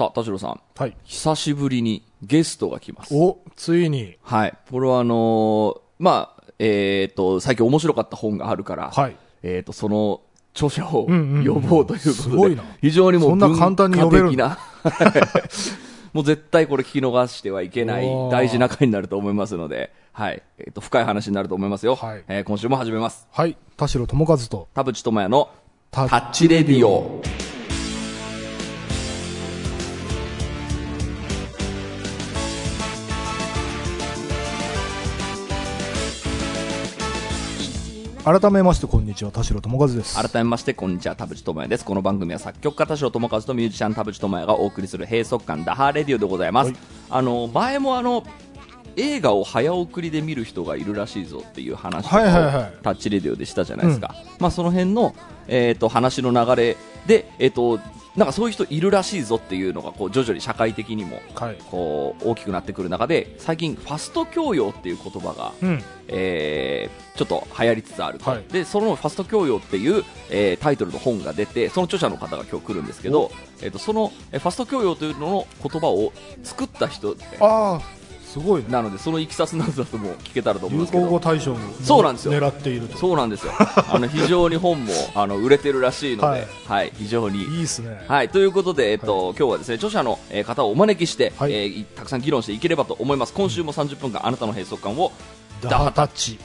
さあ、田代さん。はい。久しぶりにゲストが来ます。お、ついに。はい。これはあのーまあ、えっ、と、最近面白かった本があるから、はい。えっ、と、その著者をうんうんうん呼ぼうということで、すごいな非常にもうそんな簡単に呼べる文化的な もう絶対これ聞き逃してはいけない大事な回になると思いますので、はい。えっ、と、深い話になると思いますよ。はいえー今週も始めます。はい。田代智和と、田淵智也のタタッチレディオ。改めましてこんにちは、田代智和です。改めましてこんにちは田淵智也です。この番組は作曲家田代智和とミュージシャン田淵智也がお送りする閉塞感ダハーレディオでございます、はい。あの前もあの映画を早送りで見る人がいるらしいぞっていう話をはいはいはい。タッチレディオでしたじゃないですか、まあその辺の、えー、と話の流れで、えー、となんかそういう人いるらしいぞっていうのがこう徐々に社会的にもはい。こう大きくなってくる中で最近ファスト教養っていう言葉がうん。えーちょっと流行りつつあると、はい。でそのファスト教養っていう、えータイトルの本が出てその著者の方が今日来るんですけど、えー、とそのえーファスト教養というのの言葉を作った人ああ、すごいね。なのでそのいきさつなどだとも聞けたらと思うん流ですけど行語大賞をそうなんですよ狙っていると。そうなんですよ あの非常に本もあの売れてるらしいので、ははいい非常にいいっすね。はい、ということで、えっと今日はですね著者のえー方をお招きして、はいえーたくさん議論していければと思います今週も30分間あなたの閉塞感をダハタッチ。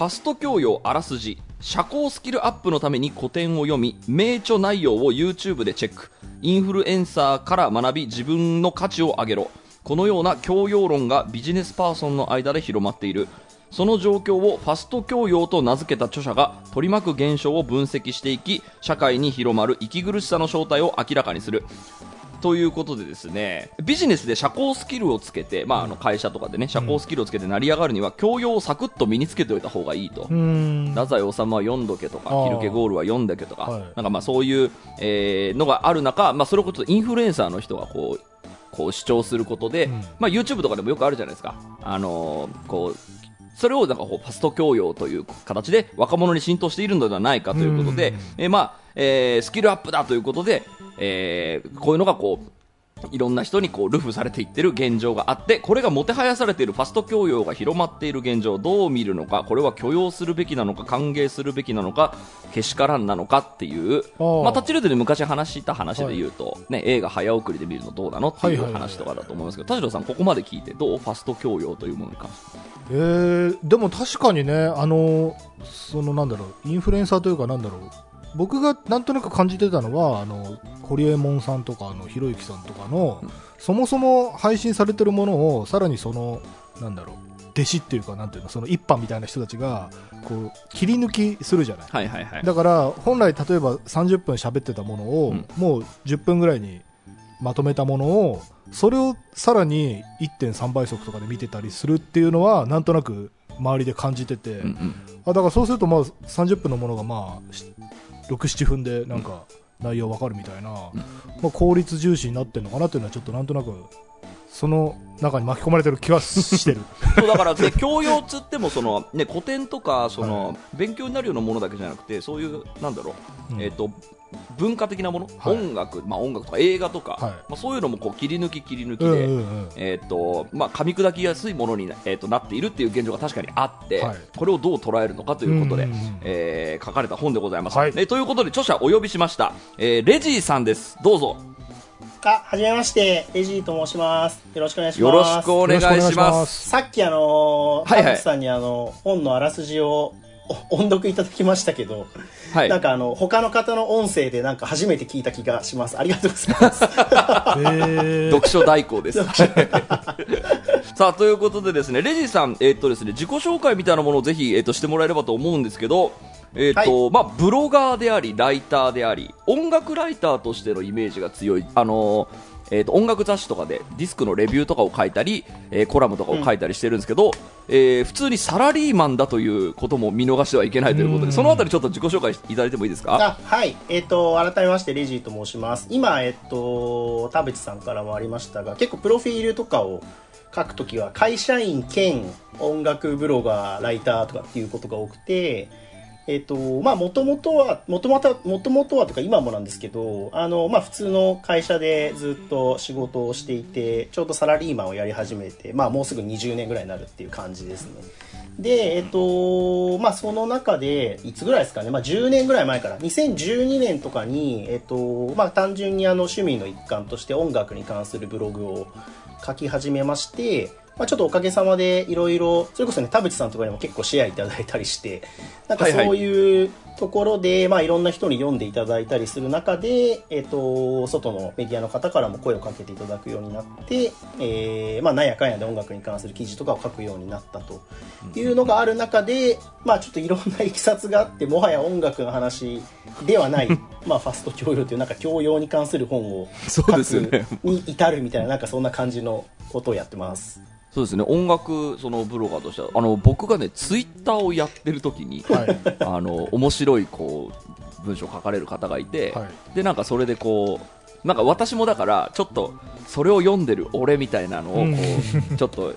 ファスト教養あらすじ。社交スキルアップのために古典を読み名著内容を YouTube でチェック。インフルエンサーから学び自分の価値を上げろ。このような教養論がビジネスパーソンの間で広まっている。その状況をファスト教養と名付けた著者が取り巻く現象を分析していき社会に広まる息苦しさの正体を明らかにする。ということでですねビジネスで社交スキルをつけて、まあ、あの会社とかでね社交スキルをつけて成り上がるには教養をサクッと身につけておいた方がいいと。太宰治は読んどけとかキルケゴールは読んだけとか、はい。なんかまあそういう、えーのがある中、まあ、それこそインフルエンサーの人がこうこう主張することで、うん。まあ、YouTube とかでもよくあるじゃないですか。あのーこうそれをなんかこうファスト教養という形で若者に浸透しているのではないかということで、うん。えーまあえースキルアップだということで、えーこういうのがこういろんな人にこうルフされていってる現状があってこれがもてはやされているファスト教養が広まっている現状をどう見るのかこれは許容するべきなのか歓迎するべきなのかけしからんなのかっていうまあ、タッチレードで昔話した話で言うと、ね、映画早送りで見るのどうなのっていはいはいはいう話とかだと思いますけど田代さんここまで聞いてどうファスト教養というものに関してえー、でも確かにね、あの、そのなんだろう、インフルエンサーというかなんだろう、僕がなんとなく感じてたのは、あの、ホリエモンさんとか、あの、ひろゆきさんとかの、そもそも配信されてるものを、さらにその、なんだろう、弟子っていうか、なんていうの、その一般みたいな人たちが、こう、切り抜きするじゃない。はいはいはい。だから、本来例えば30分喋ってたものを、うん。もう10分ぐらいにまとめたものを、それをさらに1.3倍速とかで見てたりするっていうのは、なんとなく周りで感じてて、うんうん。あだからそうするとまあ30分のものがまあし6、7分でなんか内容わかるみたいな、まあ、効率重視になってるのかなっていうのはちょっとなんとなく、その中に巻き込まれてる気はしてる。そうだから、ね、教養っつってもその、ね、古典とかその、勉強になるようなものだけじゃなくてそういうなんだろう、うん。えー、と文化的なもの、はい。音楽、まあ、音楽とか映画とか、はい。まあ、そういうのもこう切り抜き切り抜きで、うんうんうん。えーとまあ、噛み砕きやすいものにな,、えー、となっているっていう現状が確かにあって、はい。これをどう捉えるのかということで、うんうんうん。えー書かれた本でございます、はい。えーということで著者お呼びしました、えーレジーさんです。どうぞあ、はじめまして、レジーと申します。よろしくお願いしよます。よろしくお願いしまますすさっきあのー、はいはい田口さんにあの、本のあらすじをお 音読いただきましたけど、はいなんかあの、他の方の音声でなんか初めて聞いた気がします。ありがとうございます。読書代行です。さあ、ということでですね、レジさん、えっ、とですね、自己紹介みたいなものをぜひ、えっ、と、してもらえればと思うんですけど、えっ、と、まあ、ブロガーであり、ライターであり、音楽ライターとしてのイメージが強い、あのーえー、と音楽雑誌とかでディスクのレビューとかを書いたり、えーコラムとかを書いたりしてるんですけど、えー普通にサラリーマンだということも見逃してはいけないということで、そのあたりちょっと自己紹介いただいてもいいですか？あはい。えっ、と、改めまして、レジーと申します。今、えっ、と、田淵さんからもありましたが、結構プロフィールとかを書くときは会社員兼音楽ブロガー、ライターとかっていうことが多くて、えっ、と、まあ、もともとは、もともとは、もともとはとか今もなんですけど、あの、まあ、普通の会社でずっと仕事をしていて、ちょうどサラリーマンをやり始めて、まあ、もうすぐ20年ぐらいになるっていう感じですね。で、えっ、と、まあ、その中で、いつぐらいですかね、まあ、10年ぐらい前から、2012年とかに、えっ、と、まあ、単純にあの、趣味の一環として音楽に関するブログを書き始めまして、まあ、ちょっとおかげさまでいろいろ、それこそね、田淵さんとかにも結構シェアいただいたりして、なんかはいはい。そういうところで、まあいろんな人に読んでいただいたりする中で、えっ、と、外のメディアの方からも声をかけていただくようになって、えーまあなんやかんやで音楽に関する記事とかを書くようになったというのがある中で、まあちょっといろんないきさつがあって、もはや音楽の話ではない、まあファスト教養というなんか教養に関する本を書くに至るみたいな、なんかそんな感じのことをやってます。そうですね。音楽そのブロガーとしてはあの僕がねツイッターをやってる時に、はい。あの面白いこう文章を書かれる方がいて、はい。でなんかそれでこうなんか私もだからちょっとそれを読んでる俺みたいなのをこう、ちょっと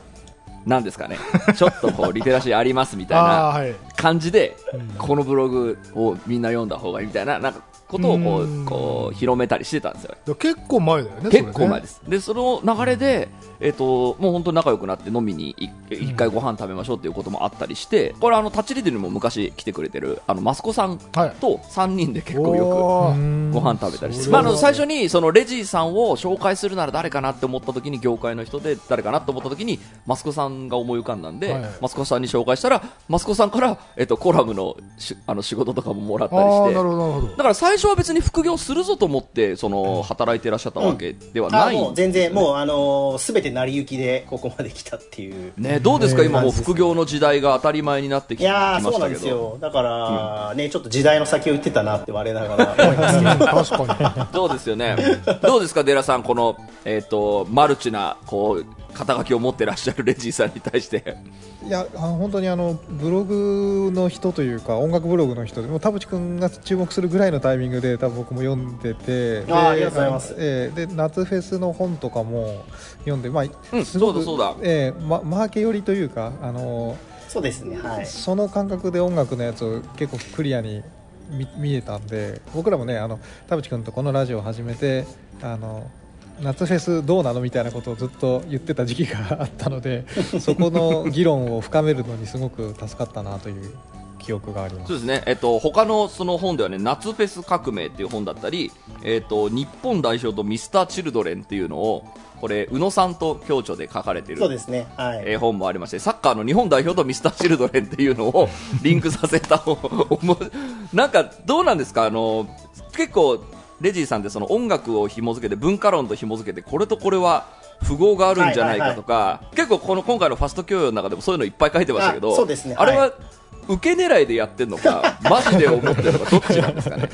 なんですかね。ちょっとこうリテラシーありますみたいあな感じで、うん。このブログをみんな読んだ方がいいみたいななんかことをこうん。うこう広めたりしてたんですよ。で結構前だよね結構前でです、でその流れで、えっともう本当に仲良くなって飲みに一一回ご飯食べましょうっていうこともあったりして、これあのタッチリデルにも昔来てくれてるあのマスコさんはい。と3人で結構よくご飯食べたりして、はまあ、あの最初にそのレジーさんを紹介するなら誰かなって思った時に業界の人で誰かなって思った時にマスコさんが思い浮かんだんで、はい。マスコさんに紹介したらマスコさんから、えっと、コラムのしあの仕事とかももらったりして。だから最初は別に副業するぞと思ってその働いてらっしゃったわけではない、あもう全然、もう、あのすべて成り行きでここまで来たっていう。ね、どうですか、えー今もう副業の時代が当たり前になってききいやー、ましそうなんたけど、ですよ。だから、ね、ちょっと時代の先を言ってたなって我ながら思います。けど。確か どうですよね、どうですか、デラさん、この、えっとマルチなこう肩書きを持ってらっしゃるレジーさんに対して、いやあの本当にあのブログの人というか音楽ブログの人でもう田淵君が注目するぐらいのタイミングで多分僕も読んでて。であーありがとうございます。えーで夏フェスの本とかも読んで、まあうんすごくそうだそうだ。えーま、マーケ寄りというかあのそうですね、はい。その感覚で音楽のやつを結構クリアに見見えたんで僕らもねあの田淵君とこのラジオを始めてあの夏フェスどうなのみたいなことをずっと言ってた時期があったので そこの議論を深めるのにすごく助かったなという記憶があります。そうですね、えっと他のその本ではね、夏フェス革命っていう本だったり、えっと日本代表とミスターチルドレンっていうのを、これ、宇野さんと共著で書かれてるそうですね、はい。えー本もありまして、サッカーの日本代表とミスターチルドレンっていうのを リンクさせたなんかどうなんですか？あの結構レジーさんってその音楽を紐付けて文化論と紐付けてこれとこれは符号があるんじゃないかとか、結構この今回のファスト教養の中でもそういうのいっぱい書いてましたけどあそうですね。あれは、はい。受け狙いでやってるのか マジで思ってるのかどっちなんですかね？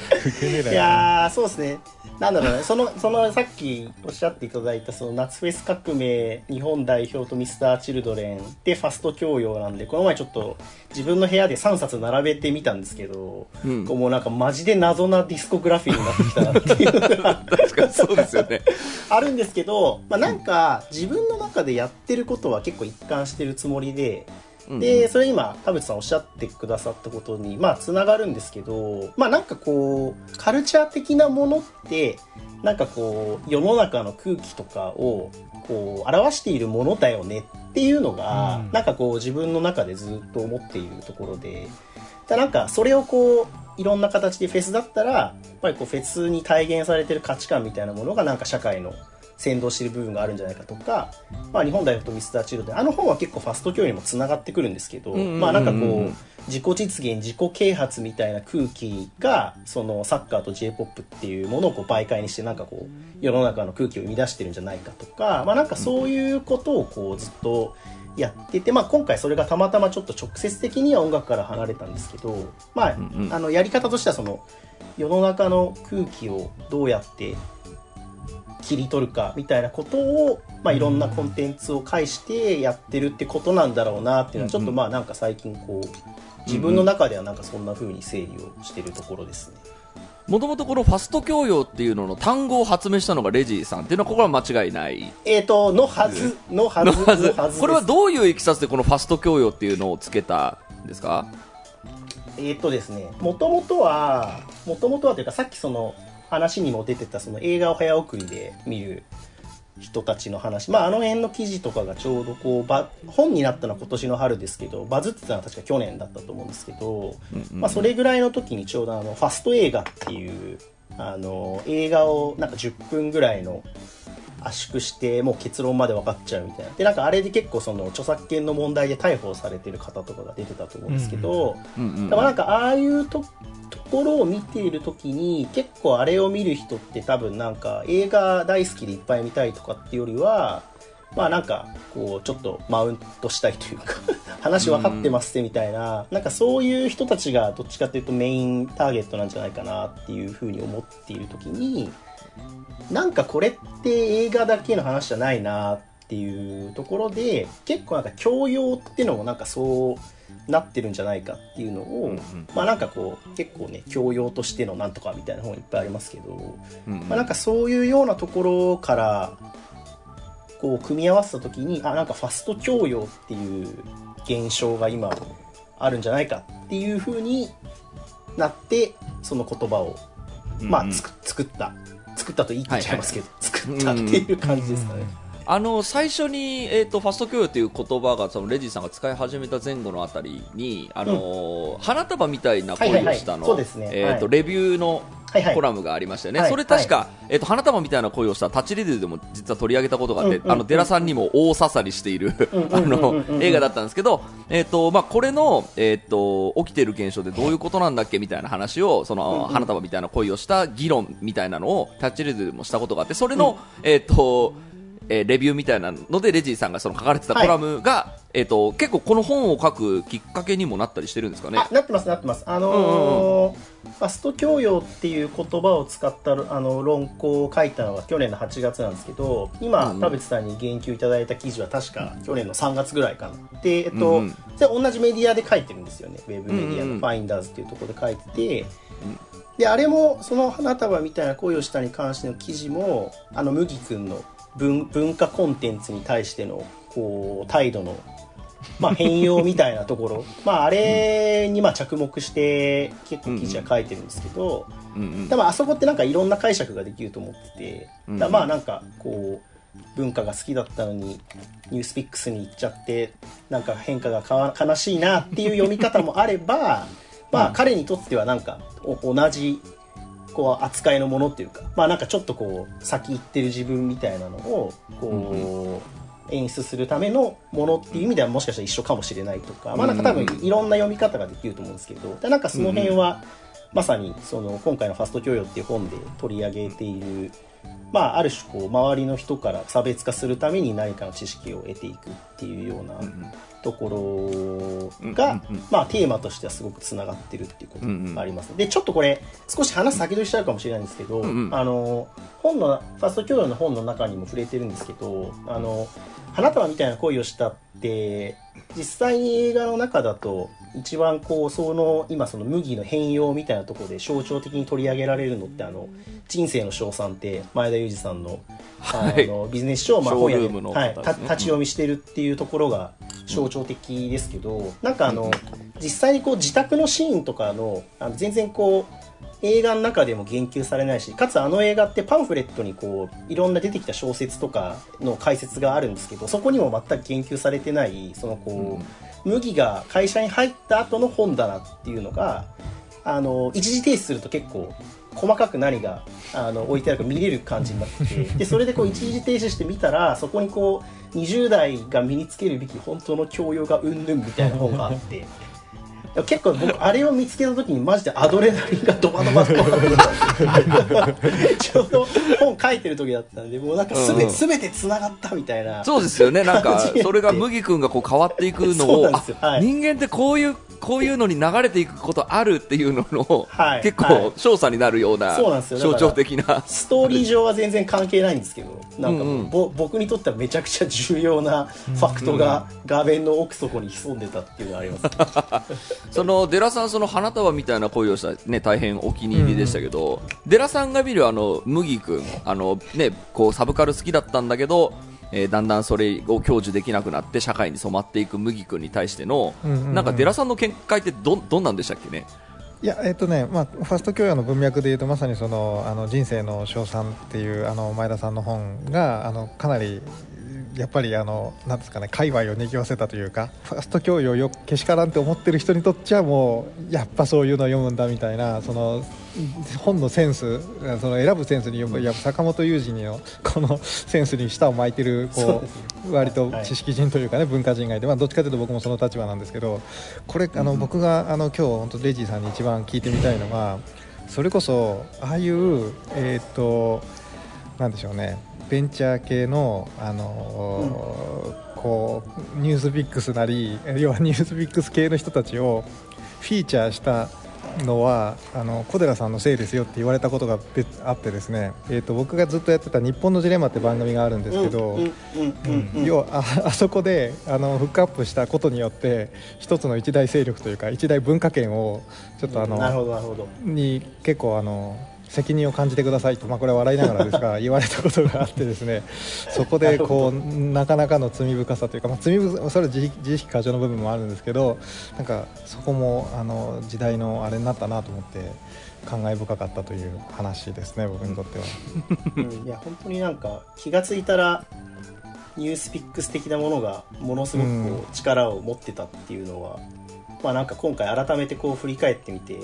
いやー、そうですね。なんだろうね、その、その、さっきおっしゃっていただいた、その、夏フェス革命、日本代表とミスターチルドレンで、ファスト教養なんで、この前ちょっと、自分の部屋で3冊並べてみたんですけど、うん。もうなんか、マジで謎なディスコグラフィーになってきたなっていう。のが確かにそうですよね。あるんですけど、まあ、なんか、自分の中でやってることは結構一貫してるつもりで、うんで、それ今、田淵さんおっしゃってくださったことに、まあ、つながるんですけど、まあ、なんかこう、カルチャー的なものって、なんかこう、世の中の空気とかを、こう、表しているものだよねっていうのが、うん。なんかこう、自分の中でずっと思っているところで、だなんか、それをこう、いろんな形でフェスだったら、やっぱりこう、フェスに体現されてる価値観みたいなものが、なんか社会の先導している部分があるんじゃないかとか、まあ、日本代表とミスターチルドあの本は結構ファスト教養にもつながってくるんですけど、まあなんかこう自己実現自己啓発みたいな空気がそのサッカーと j p o p っていうものをこう媒介にしてなんかこう世の中の空気を生み出してるんじゃないかとか、まあ、なんかそういうことをこうずっとやってて、まあ、今回それがたまたまちょっと直接的には音楽から離れたんですけど、まああのやり方としてはその世の中の空気をどうやって切り取るかみたいなことを、まあ、いろんなコンテンツを介してやってるってことなんだろうなっていうのはちょっとまあなんか最近こう自分の中ではなんかそんな風に整理をしてるところですね。もともとこのファスト教養っていうのの単語を発明したのがレジーさんっていうのはここは間違いない。えっ、と、のはず、のはず、のはず。のはずこれはどういういきさつでこのファスト教養っていうのをつけたんですか？えっ、とですね、もともとは、もともとはというか、さっきその話にも出てた、その映画を早送りで見る人たちの話、まあ、あの辺の記事とかがちょうどこう、ば本になったのは今年の春ですけど、バズってたのは確か去年だったと思うんですけど、まあ、それぐらいの時にちょうどあの、ファスト映画っていう、あの、映画をなんか10分ぐらいの圧縮してもう結論まで分かっちゃうみたいな。でなんかあれで結構その著作権の問題で逮捕されてる方とかが出てたと思うんですけど、うんうんだからなんかああいうとところを見ている時に結構あれを見る人って多分なんか映画大好きでいっぱい見たいとかっていうよりはまあなんかこうちょっとマウントしたいというか 話分かってますってみたいな。なんかそういう人たちがどっちかっていうとメインターゲットなんじゃないかなっていうふうに思っている時になんかこれって映画だけの話じゃないなっていうところで結構なんか教養っていうのもなんかそうなってるんじゃないかっていうのを、うんうん。まあなんかこう結構ね教養としてのなんとかみたいな本いっぱいありますけど、うんうん。まあ、なんかそういうようなところからこう組み合わせた時にあなんかファスト教養っていう現象が今あるんじゃないかっていう風になってその言葉をまあ、つく作った作ったと言い切っちゃいますけど、作ったっていう感じですかね、あの最初に、えー、とファスト教養という言葉がそのレジーさんが使い始めた前後のあたりに、あのー花束みたいな恋をしたの、はいはいはいそうですね。えーとはいレビューのはいはい。コラムがありましたよね、はい。それ確か、えー、と花束みたいな恋をしたタッチレディでも実は取り上げたことがあって、うんうん。あのデラさんにも大刺さりしているうんうんあうんうんのうん。映画だったんですけど、えーとまあ、これの、えー、と起きている現象でどういうことなんだっけみたいな話をその、うんうん。花束みたいな恋をした議論みたいなのをタッチレディでもしたことがあってそれの、えーとえーレビューみたいなのでレジーさんがその書かれてたコラムが、えー、と結構この本を書くきっかけにもなったりしてるんですかね。あなってますなってます。あのーファスト教養っていう言葉を使ったあの論考を書いたのが去年の8月なんですけど今、うんうん。田淵さんに言及いただいた記事は確か去年の3月ぐらいかな。でえっと、うん同じメディアで書いてるんですよね。ウェブメディアうんうん。のファインダーズっていうところで書いてて、であれもその花束みたいな恋をしたに関しての記事もあの麦君の文文化コンテンツに対してのこう態度のまあ変容みたいなところ。まああれにまあ着目して結構記事は書いてるんですけど、うんうん多分あそこってなんかいろんな解釈ができると思ってて、うんだまあなんかこう文化が好きだったのにニュースピックスに行っちゃってなんか変化が悲しいなっていう読み方もあればまあ彼にとってはなんかお同じこう扱いのものっていうかまあなんかちょっとこう先行ってる自分みたいなのをこう演出するためのものっていう意味ではもしかしたら一緒かもしれないとかまあなんか多分いろんな読み方ができると思うんですけどでなんかその辺はまさにその今回の「ファスト教養」っていう本で取り上げている、まあ、ある種こう周りの人から差別化するために何かの知識を得ていくっていうようなところが、まあ、テーマとしてはすごくつながってるっていうことがあります、でちょっとこれ少し話先取りしちゃうかもしれないんですけど、あの本のファスト教養の本の中にも触れてるんですけどあの花束みたいな恋をしたって実際に映画の中だと一番こうその今その麦の変容みたいなところで象徴的に取り上げられるのってあの人生の称賛って前田裕二さんのあはい。のビジネス書をまあショー本屋で、ルームのはい、立ち読みしてるっていうところが象徴的ですけど、なんかあの実際にこう自宅のシーンとかのあの全然こう映画の中でも言及されないしかつあの映画ってパンフレットにこういろんな出てきた小説とかの解説があるんですけどそこにも全く言及されてないそのこう、麦が会社に入った後の本棚っていうのがあの一時停止すると結構細かく何があの置いてあるか見れる感じになってて でそれでこう一時停止して見たらそこにこう20代が身につけるべき本当の教養がうんぬんみたいな本があって。結構僕あれを見つけた時にマジでアドレナリンがドバドバドバちょうど本書いてる時だったんでもうなんかすべ,、うん全てつながったみたいなそうですよね、なんか、それが麦君がこう変わっていくのを、人間ってこういうこういうのに流れていくことあるっていうのの、はい。結構はい。調査になるようなそうなんですよ。だから象徴的な。ストーリー上は全然関係ないんですけどなんかうんうん。ぼ、僕にとってはめちゃくちゃ重要なファクトが画面の奥底に潜んでたっていうのがあります、そのデラさんその花束みたいな恋をしたね大変お気に入りでしたけど、デラさんが見るあの麦君あのねこうサブカル好きだったんだけど、えーだんだんそれを享受できなくなって社会に染まっていく麦君に対しての、なんかデラさんの見解ってどどんなんでしたっけね？いやえっとね、まあ、ファースト教養の文脈でいうとまさにそのあの人生の称賛っていうあの前田さんの本があのかなりやっぱりあのなんですかね界隈を賑わせたというかファースト教養よけしからんって思ってる人にとっちゃもうやっぱそういうのを読むんだみたいなその本のセンスその選ぶセンスにやっぱ坂本雄二の このセンスに舌を巻いてるこそう割とはい。知識人というかね文化人外で、まあ、どっちかというと僕もその立場なんですけどこれあの僕があの今日本当レイジーさんに一番聞いてみたいのがそれこそああいうえっ、となんでしょうねベンチャー系のあのこうニュースビックスなり要はニュースビックス系の人たちをフィーチャーしたのはあの小寺さんのせいですよって言われたことが別あってですね、えー、と僕がずっとやってた「日本のジレンマ」って番組があるんですけど、うんうんうんうん要はあ あそこであのフックアップしたことによって一つの一大勢力というか一大文化圏をちょっとあの、なるほどなるほど。に結構あの責任を感じてくださいと、まあ、これは笑いながらですが 言われたことがあってですねそこでこうなかなかの罪深さというか、まあ、罪深それは自意識過剰の部分もあるんですけどなんかそこもあの時代のあれになったなと思って感慨深かったという話ですね僕にとっては。うん。いや本当になんか気がついたらニュースピックス的なものがものすごくこう力を持ってたっていうのは、まあなんか今回改めてこう振り返ってみて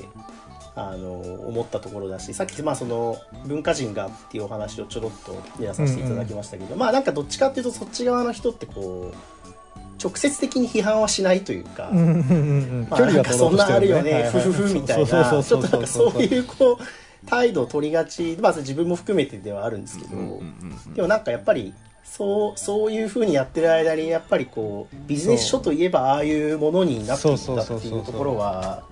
あの思ったところだしさっきまあその文化人がっていうお話をちょろっとやらさせていただきましたけど、まあなんかどっちかっていうとそっち側の人ってこう直接的に批判はしないというか、うんうんうんうん。まあ、なんかそんなあるよね、ふふふみたいな、ちょっとなんかそういうこう、態度を取りがち、まあ自分も含めてではあるんですけど、うんうんうん。でもなんかやっぱり、そう、そういう風にやってる間に、やっぱりこう、ビジネス書といえばああいうものになっていったっていうところは、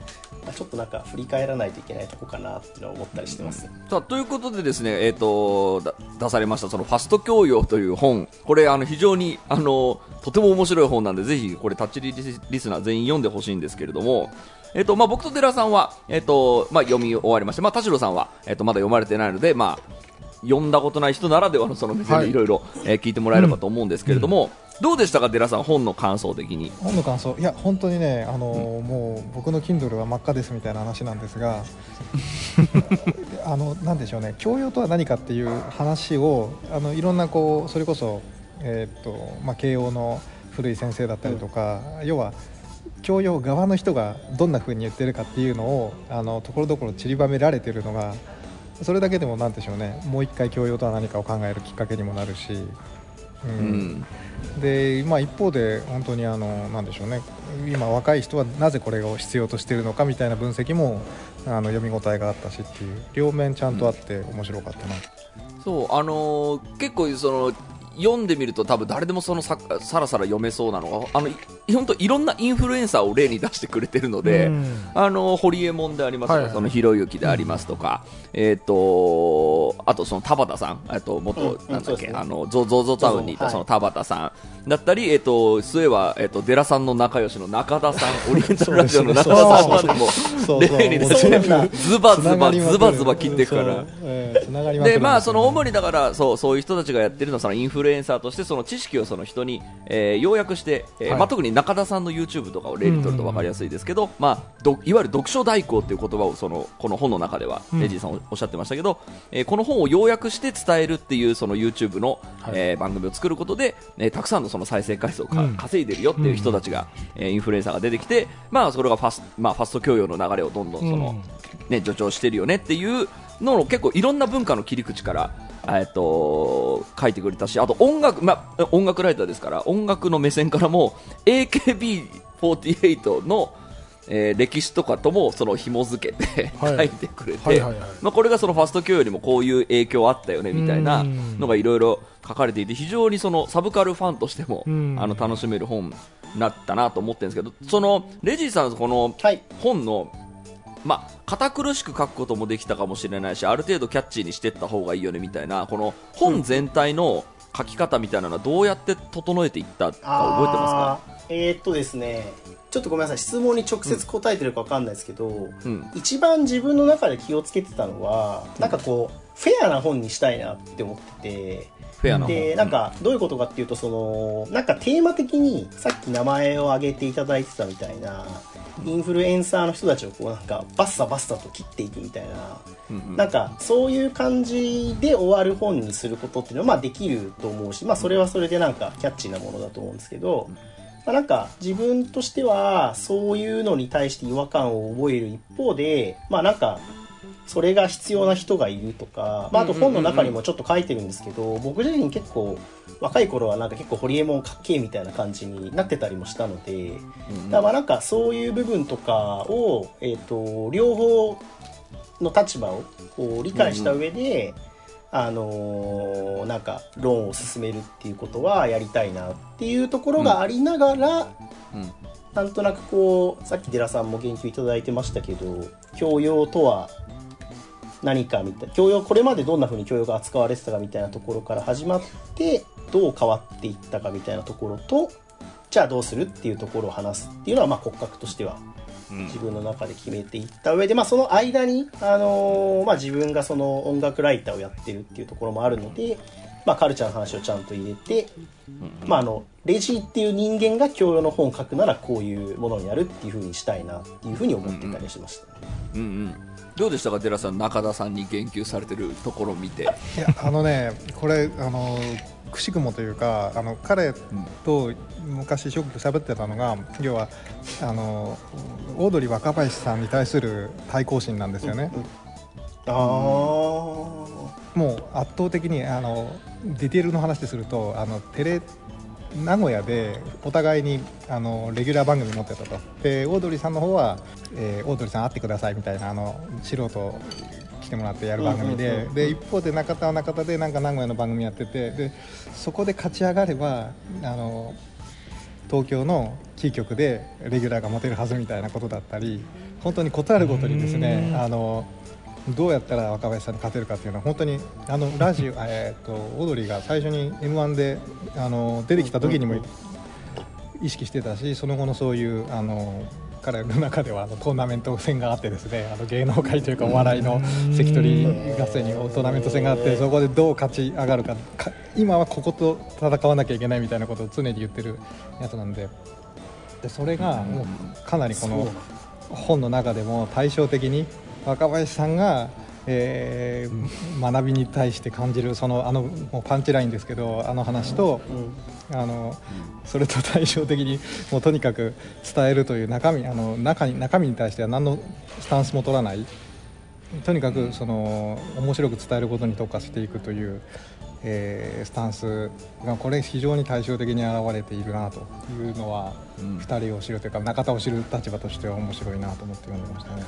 まあちょっとなんか振り返らないといけないとこかなっていうのは思ったりしてます。さあということでですね、えー、とだ出されましたそのファスト教養という本。これあの非常にあのとても面白い本なんでぜひこれタッチリリリスナー全員読んでほしいんですけれども、えーとまあ、僕と寺さんは、えーとまあ、読み終わりまして、まあ、田代さんは、えー、とまだ読まれてないので、まあ、読んだことない人ならではのその目線はい。でいろいろえー聞いてもらえればと思うんですけれども、どうでしたか寺さん本の感想的に？本の感想。いや本当にねあの、もう僕の Kindle は真っ赤ですみたいな話なんですが あのなんでしょうね。教養とは何かっていう話をあのいろんなこうそれこそえーっとまあ慶応の古い先生だったりとか、要は教養側の人がどんな風に言ってるかっていうのをあのところどころ散りばめられてるのがそれだけでもなんでしょうね。もう一回教養とは何かを考えるきっかけにもなるし、ううん。でまあ、一方で本当にあのなんでしょうね。今若い人はなぜこれを必要としているのかみたいな分析もあの読み応えがあったしっていう。両面ちゃんとあって面白かったな、そうあのー結構その読んでみると多分誰でもそのささらさら読めそうなのがあのい本当いろんなインフルエンサーを例に出してくれてるので、うん。あの堀江門でありますとか、はいはい。そのひろゆきでありますとか、えっ、とあとその田畑さん、えっと元、うんうんなんだっけ、ね。あのゾゾゾタウンにいたはい。その田畑さんだったり、えっ、と末はえっ、とデラさんの仲良しの中田さん、オリエンタルラジオの中田さんまでも例に出そうなんだ。してズバズバズバズバ切っていくから。ええ繋がりまくるでまあそのに主にだからそうそういう人たちがやってるのはそのインフルエンサーとしてその知識をその人に、えー要約して、えーはい。まあ、特に中田さんの YouTube とかを例にとると分かりやすいですけど、まあ、どいわゆる読書代行っていう言葉をそのこの本の中では、うん。レジーさんおおっしゃってましたけど、えーこの本を要約して伝えるっていうその YouTube の、はい。えー番組を作ることで、えーたくさんのその再生回数を稼いでるよっていう人たちが、えーインフルエンサーが出てきて、まあ、それがファス,、まあ、ファスト教養の流れをどんどんその、うん。ね、助長してるよねっていうのを結構いろんな文化の切り口から、えっと書いてくれたしあと音楽、まあ、音楽ライターですから音楽の目線からも AKB48 のえー歴史とかともその紐付けてはい。書いてくれて、まあ、これがそのファスト教よりもこういう影響あったよねみたいなうんのがいろいろ書かれていて非常にそのサブカルファンとしてもうん。あの楽しめる本になったなと思ってるんですけどそのレジーさんこのはい。本のまあ、堅苦しく書くこともできたかもしれないしある程度キャッチーにしていった方がいいよねみたいなこの本全体の書き方みたいなのはどうやって整えていったか覚えてますか？あーえーっとですねちょっとごめんなさい。質問に直接答えてるかわかんないですけど、うん。一番自分の中で気をつけてたのはなんかこうフェアな本にしたいなって思っててでなんかどういうことかっていうとそのなんかテーマ的にさっき名前を挙げていただいてたみたいなインフルエンサーの人たちをこうなんかバッサバッサと切っていくみたいなうんうん。なんかそういう感じで終わる本にすることっていうのはまあできると思うし、まあ、それはそれでなんかキャッチーなものだと思うんですけど、まあ、なんか自分としてはそういうのに対して違和感を覚える一方でまあなんかそれが必要な人がいるとか、まあ、あと本の中にもちょっと書いてるんですけど僕自身結構若い頃はなんか結構ホリエモンかっけえみたいな感じになってたりもしたので。うんだからまあなんかそういう部分とかを、えー、と両方の立場をこう理解した上で、あのーなんか論を進めるっていうことはやりたいなっていうところがありながら、うん。なんとなくこうさっき寺さんも言及いただいてましたけど教養とは何かみたいな教養これまでどんな風に教養が扱われてたかみたいなところから始まってどう変わっていったかみたいなところとじゃあどうするっていうところを話すっていうのはまあ骨格としてはうん自分の中で決めていった上で、まあ、その間に、あのーまあ、自分がその音楽ライターをやってるっていうところもあるので、まあ、カルチャーの話をちゃんと入れて、まあ、あのレジーっていう人間が教養の本を書くならこういうものになるっていうふうにしたいなっていうふうに思ってたりしましたね。うんうん。どうでしたか寺さん中田さんに言及されてるところを見て。いやあのねこれあのくしくもというかあの彼と昔よく喋ってたのが要はあのオードリー若林さんに対する対抗心なんですよね、あー。もう圧倒的にあのディテールの話でするとあのテレ名古屋でお互いにあのレギュラー番組持ってたと。でオードリーさんの方は、えーオードリーさん会ってくださいみたいなあの素人来てもらってやる番組で,、で一方で中田は中田でなんか名古屋の番組やってて。でそこで勝ち上がればあの東京のキー局でレギュラーが持てるはずみたいなことだったり本当に事あるごとにですねうん。あのどうやったら若林さんに勝てるかっていうのは本当にあのラジオ、えー、とオードリーが最初に m 1であの出てきた時にも意識してたしその後のそういうあの彼の中ではあのトーナメント戦があってですねあの芸能界というかお笑いの関取合戦にトーナメント戦があってそこでどう勝ち上がるかか今はここと戦わなきゃいけないみたいなことを常に言ってるやつなんで。でそれがもうかなりこの本の中でも対照的に若林さんが、えー学びに対して感じるそのあのもうパンチラインですけどあの話と、うん。あのそれと対照的にもうとにかく伝えるという中身あの中に中身に対しては何のスタンスも取らない。とにかくその面白く伝えることに特化していくという、えースタンスがこれ非常に対照的に現れているなというのは、うん。2人を知るというか中田を知る立場としては面白いなと思って読んでましたね。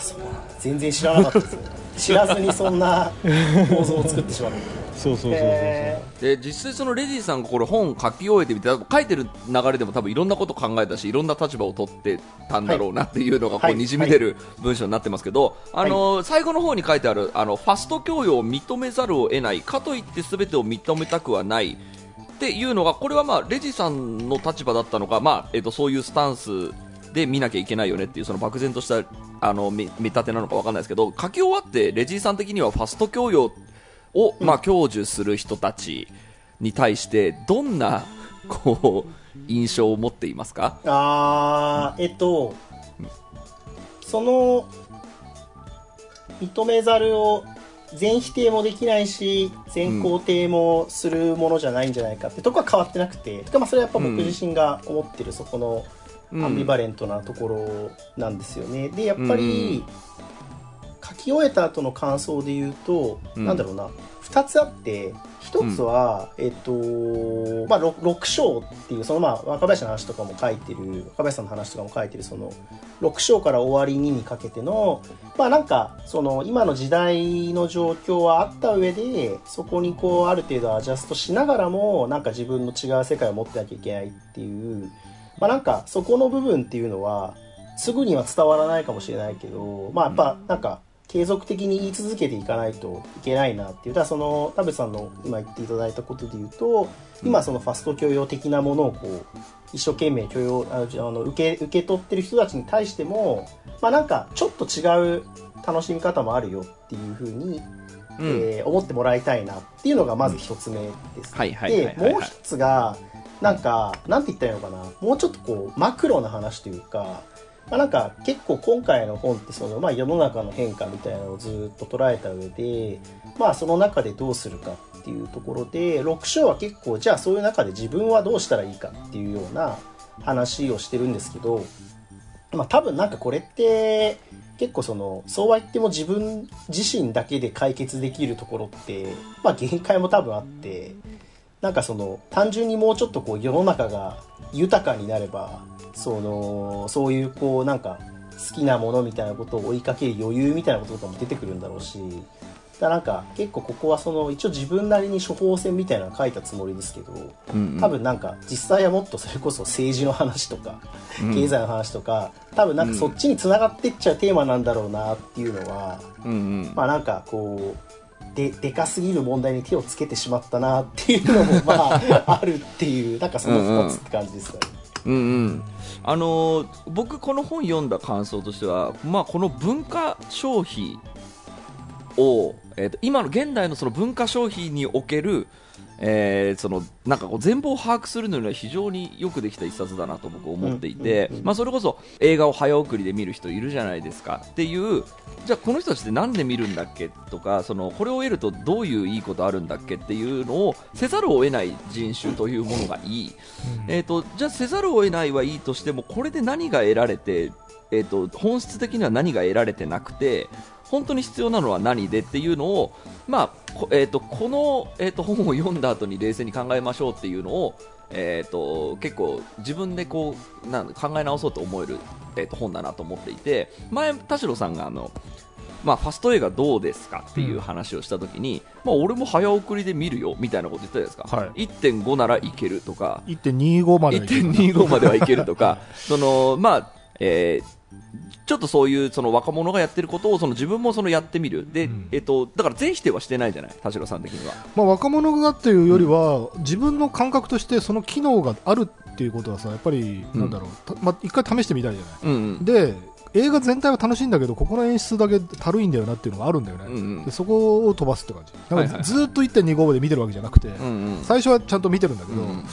そうなんだ全然知らなかったです。ね知らずにそんな構造を作ってしまう。そうそうそうそうそう、へで実際そのレジーさんがこれ本書き終えてみて書いてる流れでも多分いろんなこと考えたしいろんな立場を取ってたんだろうなっていうのがこはい。うにじみ出る文章になってますけど、あの最後の方に書いてあるあのファスト教養を認めざるを得ないかといって全てを認めたくはないっていうのがこれはまあレジさんの立場だったのか、まあえっとそういうスタンスで見なきゃいけないよねっていうその漠然としたあの見見立てなのかわかんないですけど書き終わってレジーさん的にはファスト教養を、まあ、享受する人たちに対してどんなこう印象を持っていますか？あーえっとその認めざるを全否定もできないし全肯定もするものじゃないんじゃないかってとこは変わってなくて、てかまあそれはやっぱ僕自身が思ってるそこのうんアンビバレントなところなんですよね、でやっぱり、書き終えた後の感想で言うと、うん。なんだろうな。2つあって1つは、えっとまあ 6, 6章っていうそのまあ若林の話とかも書いてる若林さんの話とかも書いてるその6章から終わりににかけてのまあなんかその今の時代の状況はあった上でそこにこうある程度アジャストしながらもなんか自分の違う世界を持ってなきゃいけないっていうまあなんかそこの部分っていうのはすぐには伝わらないかもしれないけどまあやっぱなんか継続的に言い続けていかないといけないなっていう。だその田淵さんの今言っていただいたことで言うと今そのファスト許容的なものをこう一生懸命許容ああの受け受け取ってる人たちに対してもまあなんかちょっと違う楽しみ方もあるよっていうふうに、うん。えー思ってもらいたいなっていうのがまず一つ目です。はいはいはいはいはい。でもう一つがなんかなんて言ったらいいのかな。もうちょっとこうマクロな話というか、まあ、なんか結構今回の本ってその、まあ、世の中の変化みたいなのをずっと捉えた上で、まあ、その中でどうするかっていうところで6章は結構じゃあそういう中で自分はどうしたらいいかっていうような話をしてるんですけど、まあ、多分なんかこれって結構そのそうは言っても自分自身だけで解決できるところって、まあ、限界も多分あってなんかその単純にもうちょっとこう世の中が豊かになればそのそういうこうなんか好きなものみたいなことを追いかける余裕みたいなこととかも出てくるんだろうしだなんか結構ここはその一応自分なりに処方箋みたいなの書いたつもりですけどうんうん。多分なんか実際はもっとそれこそ政治の話とかうん。経済の話とか多分なんかそっちに繋がってっちゃうテーマなんだろうなっていうのはうんうん。まあなんかこうででかすぎる問題に手をつけてしまったなっていうのもまああるっていうなんかその2つって感じですかね。うんうんあのー僕この本読んだ感想としては、まあ、この文化消費を、えーと今の現代のその文化消費における、えーそのなんかこう全貌を把握するのには非常によくできた一冊だなと僕思っていて、まあ、それこそ映画を早送りで見る人いるじゃないですか。っていうじゃあこの人たちってなんで見るんだっけとかそのこれを得るとどういういいことあるんだっけっていうのをせざるを得ない人種というものがいい、えー、とじゃあせざるを得ないはいいとしてもこれで何が得られて、えー、と本質的には何が得られてなくて本当に必要なのは何でっていうのを、まあこえー、とこの、えー、と本を読んだ後に冷静に考えましょうっていうのを、えー、と結構自分でこうなん考え直そうと思える、えー、と本だなと思っていて前、田代さんがあのまあ、ファスト映画どうですかっていう話をしたときに、まあ、俺も早送りで見るよみたいなこと言ったじゃないですか、はい。1.5ならいけるとか。1.25まではいける。1.25まではいけるとか。その、まあえーちょっとそういうその若者がやってることをその自分もそのやってみる。で、うん。えっとだから全否定はしてないじゃない？田代さん的には。まあ、若者がっていうよりは、自分の感覚としてその機能があるっていうことはさやっぱりうんなんだろう、たまあ、一回試してみたいじゃない？うんうん。で映画全体は楽しいんだけどここの演出だけたるいんだよなっていうのがあるんだよね、うんうん。でそこを飛ばすって感じ。はいはいなんかずーっと1.25で見てるわけじゃなくて、うんうん最初はちゃんと見てるんだけど、うん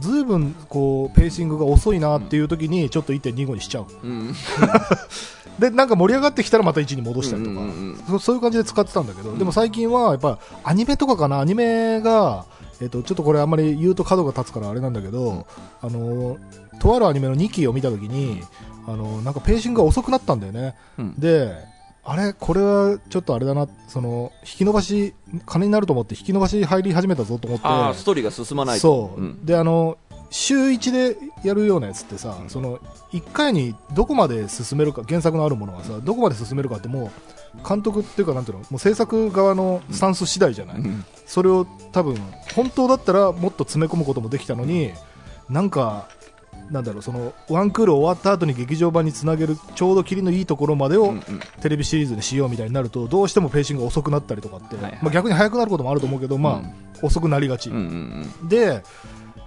ずいぶんこうペーシングが遅いなっていう時にちょっと1.25にしちゃう。うん でなんか盛り上がってきたらまた1に戻したりとか、うんうんうんそそういう感じで使ってたんだけど、うん。でも最近はやっぱアニメとかかな。アニメが、えっとちょっとこれあんまり言うと角が立つからあれなんだけど、あのとあるアニメの2期を見た時にあのなんかペーシングが遅くなったんだよね、うん。であれこれはちょっとあれだな。その引き伸ばし金になると思って引き伸ばし入り始めたぞと思って。ストーリーが進まないと。そう、ん。であの週1でやるようなやつってさ、その1回にどこまで進めるか原作のあるものがさどこまで進めるかってもう監督っていうかなんていうのもう制作側のスタンス次第じゃない、うん。それを多分本当だったらもっと詰め込むこともできたのになんかなんだろうそのワンクール終わった後に劇場版につなげるちょうど切りのいいところまでをうんうん。テレビシリーズにしようみたいになるとどうしてもペーシングが遅くなったりとかって、はいはい。まあ、逆に速くなることもあると思うけど、まあ、遅くなりがち、うんうんで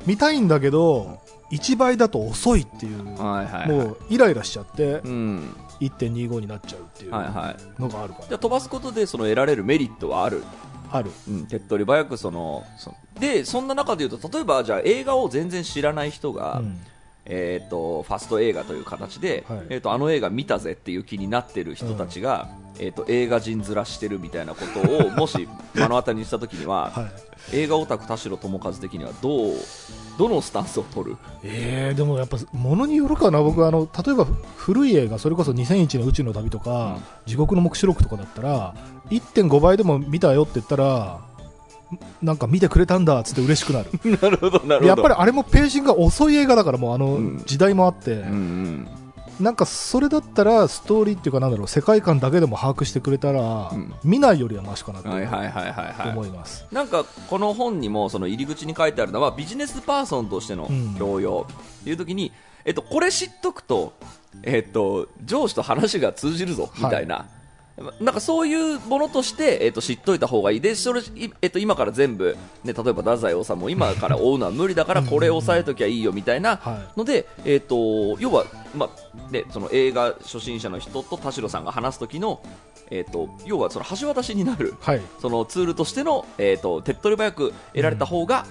見たいんだけど1倍だと遅いっていう、うんはいはいはい。もうイライラしちゃってうん。1.25になっちゃうっていうはいはい。のがあるから、じゃあ飛ばすことでその得られるメリットはある？ある。うん、手っ取り早くそのそでそんな中でいうと例えばじゃあ映画を全然知らない人が、うんえー、とファスト映画という形で、はい。えー、とあの映画見たぜっていう気になってる人たちが、えー、と映画人面してるみたいなことをもし 目の当たりにした時には、はい。映画オタク田代智和的にはどうどのスタンスを取る？えー、でもやっぱものによるかな。僕あの例えば古い映画それこそ2001の宇宙の旅とか、地獄の黙示録とかだったら1.5倍でも見たよって言ったらなんか見てくれたんだっつって嬉しくなる。なるほどなやっぱりあれもページングが遅い映画だからもうあのうん。時代もあって、うんうん。なんかそれだったらストーリーっていうかなんだろう世界観だけでも把握してくれたら、うん。見ないよりはマシかなとはいはいはいはいはい。思います、なんかこの本にもその入り口に書いてあるのはビジネスパーソンとしての教養っていう時に、えっと、これ知っとくと、えっと、上司と話が通じるぞみたいな、なんかそういうものとして、えっと、知っといた方がいい。でそれ、いえっと、今から全部、ね、例えば太宰治も今から 追うのは無理だからこれを押さえときゃいいよみたいなはので、えっと要は、まあね、その映画初心者の人と田代さんが話す時の、えっと要はその橋渡しになるはい。そのツールとしての、えー、と手っ取り早く得られた方が、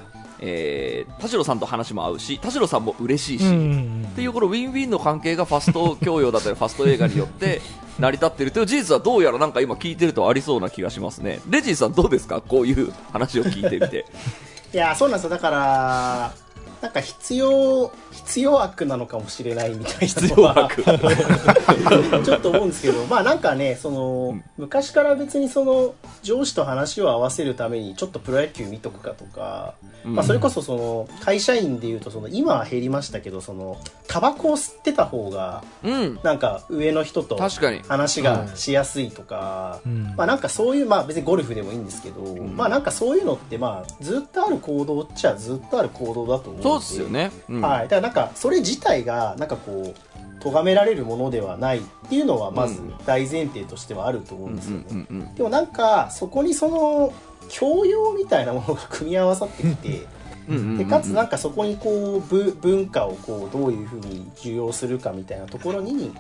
えー田代さんと話も合うし田代さんも嬉しいし、うんうんっていうこのウィンウィンの関係がファスト教養だったりファスト映画によって成り立っているという事実はどうやらなんか今聞いてるとありそうな気がしますね。レジーさんどうですか？こういう話を聞いてみて。いやそうなんですよ。だからなんか必要必要悪なのかもしれないみたいな必要悪。ちょっと思うんですけどまあなんかねその、昔から別にその上司と話を合わせるためにちょっとプロ野球見とくかとか、うん。まあ、それこそその会社員でいうとその今は減りましたけどそのタバコを吸ってた方がうん。なんか上の人と話がしやすいとか、うん。まあなんかそういうまあ別にゴルフでもいいんですけど、まあなんかそういうのってまあずっとある行動っちゃずっとある行動だと思うんでそうですよね、うん。はい、だからなんかそれ自体がなんかこう咎められるものではないっていうのはまずうん。大前提としてはあると思ううんんですよね、でもなんかそこにその教養みたいなものが組み合わさってきて でかつなんかそこにこうぶ文化をこうどういうふうに受容するかみたいなところに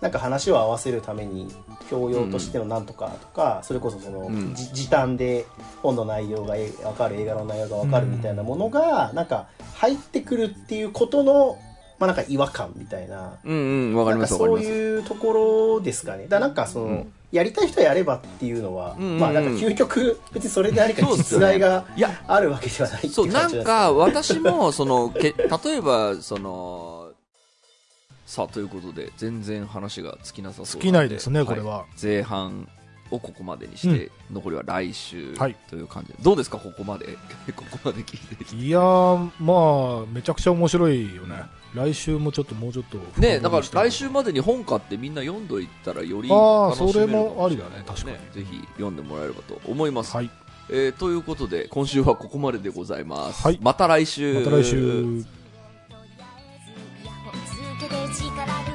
なんか話を合わせるために教養としてのなんとかとか、それこそその、時短で本の内容がえ分かる映画の内容が分かるみたいなものが、なんか入ってくるっていうことの、まあ、なんか違和感みたいな。うんうんわかりますわかります。いうところですかね。だなんかその、うん。やりたい人はやればっていうのは、うんうんうん。まあなんか究極別にそれで何か実害があるわけではないそう、なんか、私も、その、け、例えば、その、さあ、ということで、全然話が尽きなさそう尽きないですねこれは。前半をここまでにして、残りは来週はい。という感じで、どうですか、ここまで？ここまで聞いて。いやーまあめちゃくちゃ面白いよね。来週もちょっともうちょっとね、だから来週までに本買ってみんな読んどいたらよりあー楽しめるかもしれないそれもありだね確かに。ぜひ読んでもらえればと思います。はい。えーということで、今週はここまででございます。はい。また来週。また来週。続けで力が